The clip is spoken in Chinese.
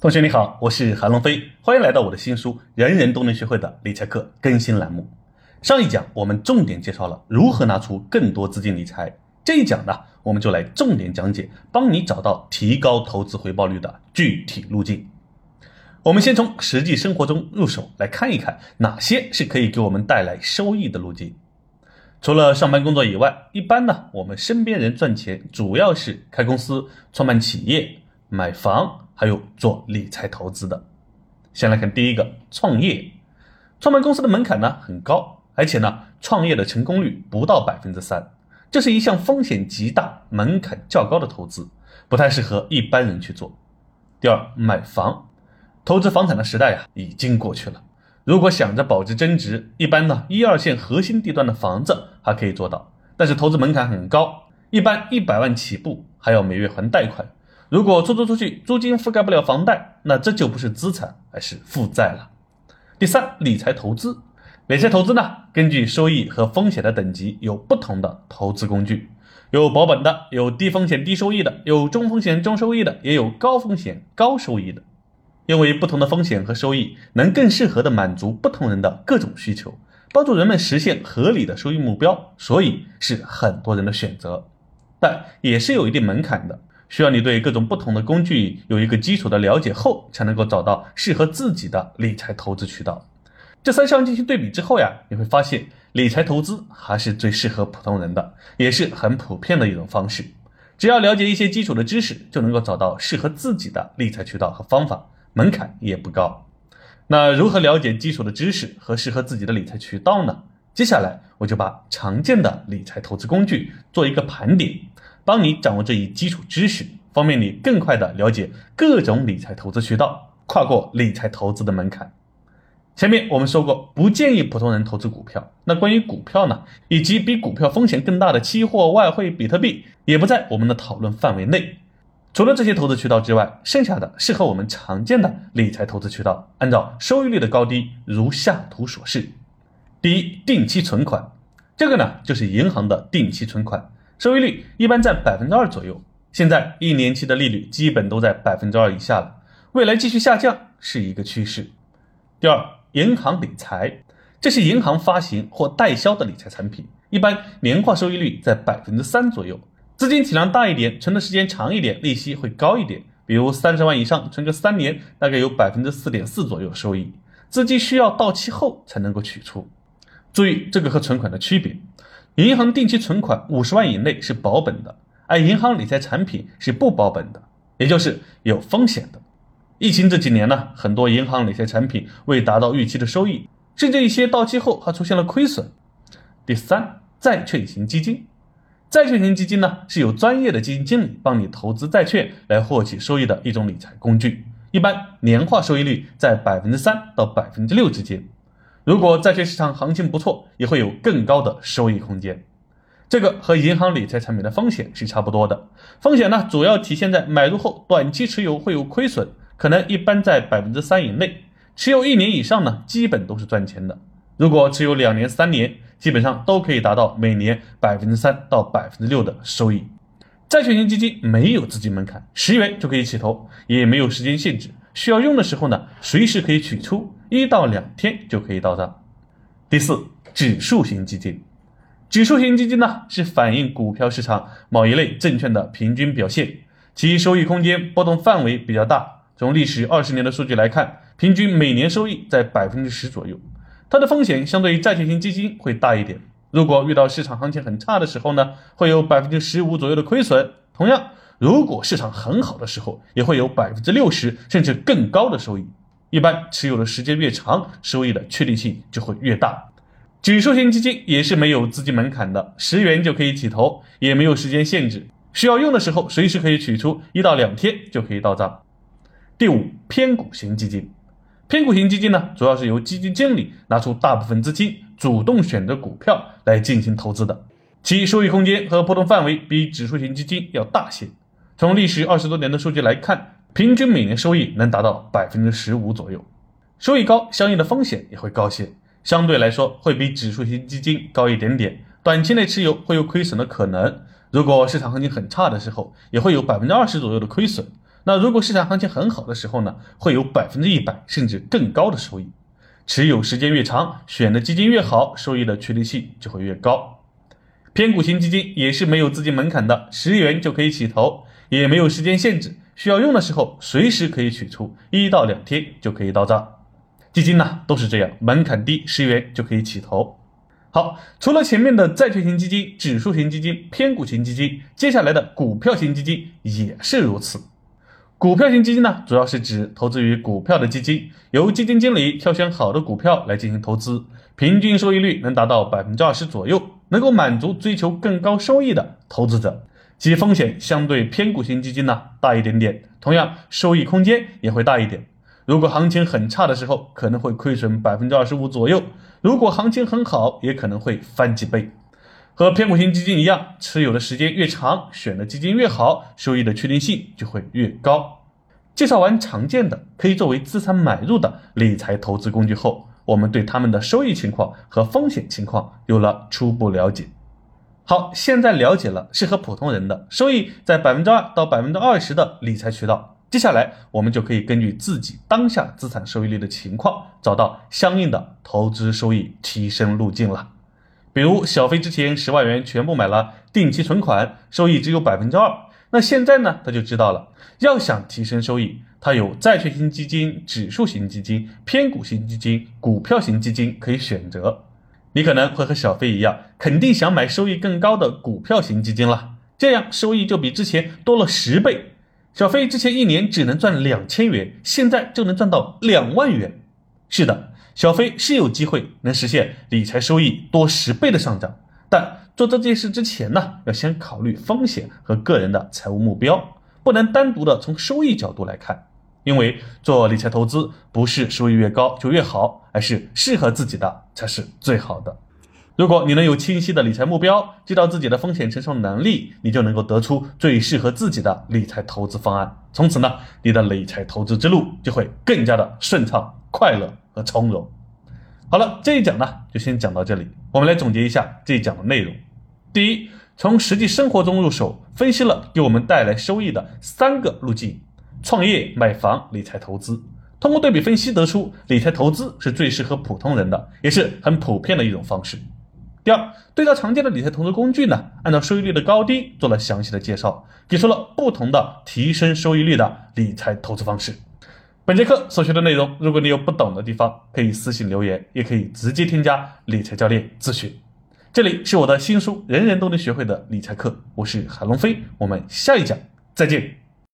同学你好，我是韩龙飞，欢迎来到我的新书《人人都能学会的理财课》更新栏目。上一讲我们重点介绍了如何拿出更多资金理财，这一讲呢，我们就来重点讲解帮你找到提高投资回报率的具体路径。我们先从实际生活中入手，来看一看哪些是可以给我们带来收益的路径。除了上班工作以外，一般呢，我们身边人赚钱主要是开公司、创办企业、买房。还有做理财投资的，先来看第一个创业。创办公司的门槛呢很高，而且呢创业的成功率不到百分之三，这是一项风险极大、门槛较高的投资，不太适合一般人去做。第二，买房，投资房产的时代呀已经过去了。如果想着保值增值，一般呢一二线核心地段的房子还可以做到，但是投资门槛很高，一般一百万起步，还要每月还贷款。如果出租出去，租金覆盖不了房贷，那这就不是资产，而是负债了。第三，理财投资，理财投资呢，根据收益和风险的等级，有不同的投资工具，有保本的，有低风险低收益的，有中风险中收益的，也有高风险高收益的。因为不同的风险和收益，能更适合的满足不同人的各种需求，帮助人们实现合理的收益目标，所以是很多人的选择，但也是有一定门槛的。需要你对各种不同的工具有一个基础的了解后，才能够找到适合自己的理财投资渠道。这三项进行对比之后呀，你会发现理财投资还是最适合普通人的，也是很普遍的一种方式。只要了解一些基础的知识，就能够找到适合自己的理财渠道和方法，门槛也不高。那如何了解基础的知识和适合自己的理财渠道呢？接下来我就把常见的理财投资工具做一个盘点。帮你掌握这一基础知识，方便你更快的了解各种理财投资渠道，跨过理财投资的门槛。前面我们说过，不建议普通人投资股票。那关于股票呢，以及比股票风险更大的期货、外汇、比特币，也不在我们的讨论范围内。除了这些投资渠道之外，剩下的适合我们常见的理财投资渠道，按照收益率的高低，如下图所示。第一，定期存款，这个呢就是银行的定期存款。收益率一般在百分之二左右，现在一年期的利率基本都在百分之二以下了，未来继续下降是一个趋势。第二，银行理财，这是银行发行或代销的理财产品，一般年化收益率在百分之三左右，资金体量大一点，存的时间长一点，利息会高一点，比如三十万以上存个三年，大概有百分之四点四左右收益，资金需要到期后才能够取出，注意这个和存款的区别。银行定期存款五十万以内是保本的，而银行理财产品是不保本的，也就是有风险的。疫情这几年呢，很多银行理财产品未达到预期的收益，甚至一些到期后还出现了亏损。第三，债券型基金，债券型基金呢是有专业的基金经理帮你投资债券来获取收益的一种理财工具，一般年化收益率在百分之三到百分之六之间。如果债券市场行情不错，也会有更高的收益空间。这个和银行理财产品的风险是差不多的。风险呢，主要体现在买入后短期持有会有亏损，可能一般在百分之三以内。持有一年以上呢，基本都是赚钱的。如果持有两年、三年，基本上都可以达到每年百分之三到百分之六的收益。债券型基金没有资金门槛，十元就可以起投，也没有时间限制。需要用的时候呢，随时可以取出，一到两天就可以到账。第四，指数型基金，指数型基金呢是反映股票市场某一类证券的平均表现，其收益空间波动范围比较大。从历史二十年的数据来看，平均每年收益在百分之十左右。它的风险相对于债券型基金会大一点，如果遇到市场行情很差的时候呢，会有百分之十五左右的亏损。同样。如果市场很好的时候，也会有百分之六十甚至更高的收益。一般持有的时间越长，收益的确定性就会越大。指数型基金也是没有资金门槛的，十元就可以起投，也没有时间限制，需要用的时候随时可以取出，一到两天就可以到账。第五，偏股型基金，偏股型基金呢，主要是由基金经理拿出大部分资金，主动选择股票来进行投资的，其收益空间和波动范围比指数型基金要大些。从历史二十多年的数据来看，平均每年收益能达到百分之十五左右，收益高，相应的风险也会高些，相对来说会比指数型基金高一点点。短期内持有会有亏损的可能，如果市场行情很差的时候，也会有百分之二十左右的亏损。那如果市场行情很好的时候呢，会有百分之一百甚至更高的收益。持有时间越长，选的基金越好，收益的确定性就会越高。偏股型基金也是没有资金门槛的，十元就可以起投，也没有时间限制，需要用的时候随时可以取出，一到两天就可以到账。基金呢都是这样，门槛低，十元就可以起投。好，除了前面的债券型基金、指数型基金、偏股型基金，接下来的股票型基金也是如此。股票型基金呢，主要是指投资于股票的基金，由基金经理挑选好的股票来进行投资，平均收益率能达到百分之二十左右，能够满足追求更高收益的投资者。其风险相对偏股型基金呢大一点点，同样收益空间也会大一点。如果行情很差的时候，可能会亏损百分之二十五左右；如果行情很好，也可能会翻几倍。和偏股型基金一样，持有的时间越长，选的基金越好，收益的确定性就会越高。介绍完常见的可以作为资产买入的理财投资工具后，我们对他们的收益情况和风险情况有了初步了解。好，现在了解了适合普通人的收益在百分之二到百分之二十的理财渠道，接下来我们就可以根据自己当下资产收益率的情况，找到相应的投资收益提升路径了。比如小飞之前十万元全部买了定期存款，收益只有百分之二。那现在呢，他就知道了，要想提升收益，他有债券型基金、指数型基金、偏股型基金、股票型基金可以选择。你可能会和小飞一样，肯定想买收益更高的股票型基金了，这样收益就比之前多了十倍。小飞之前一年只能赚两千元，现在就能赚到两万元。是的。小飞是有机会能实现理财收益多十倍的上涨，但做这件事之前呢，要先考虑风险和个人的财务目标，不能单独的从收益角度来看。因为做理财投资不是收益越高就越好，而是适合自己的才是最好的。如果你能有清晰的理财目标，知道自己的风险承受能力，你就能够得出最适合自己的理财投资方案。从此呢，你的理财投资之路就会更加的顺畅、快乐。和从容。好了，这一讲呢就先讲到这里。我们来总结一下这一讲的内容：第一，从实际生活中入手，分析了给我们带来收益的三个路径：创业、买房、理财投资。通过对比分析得出，理财投资是最适合普通人的，也是很普遍的一种方式。第二，对照常见的理财投资工具呢，按照收益率的高低做了详细的介绍，给出了不同的提升收益率的理财投资方式。本节课所学的内容，如果你有不懂的地方，可以私信留言，也可以直接添加理财教练咨询。这里是我的新书《人人都能学会的理财课》，我是海龙飞，我们下一讲再见。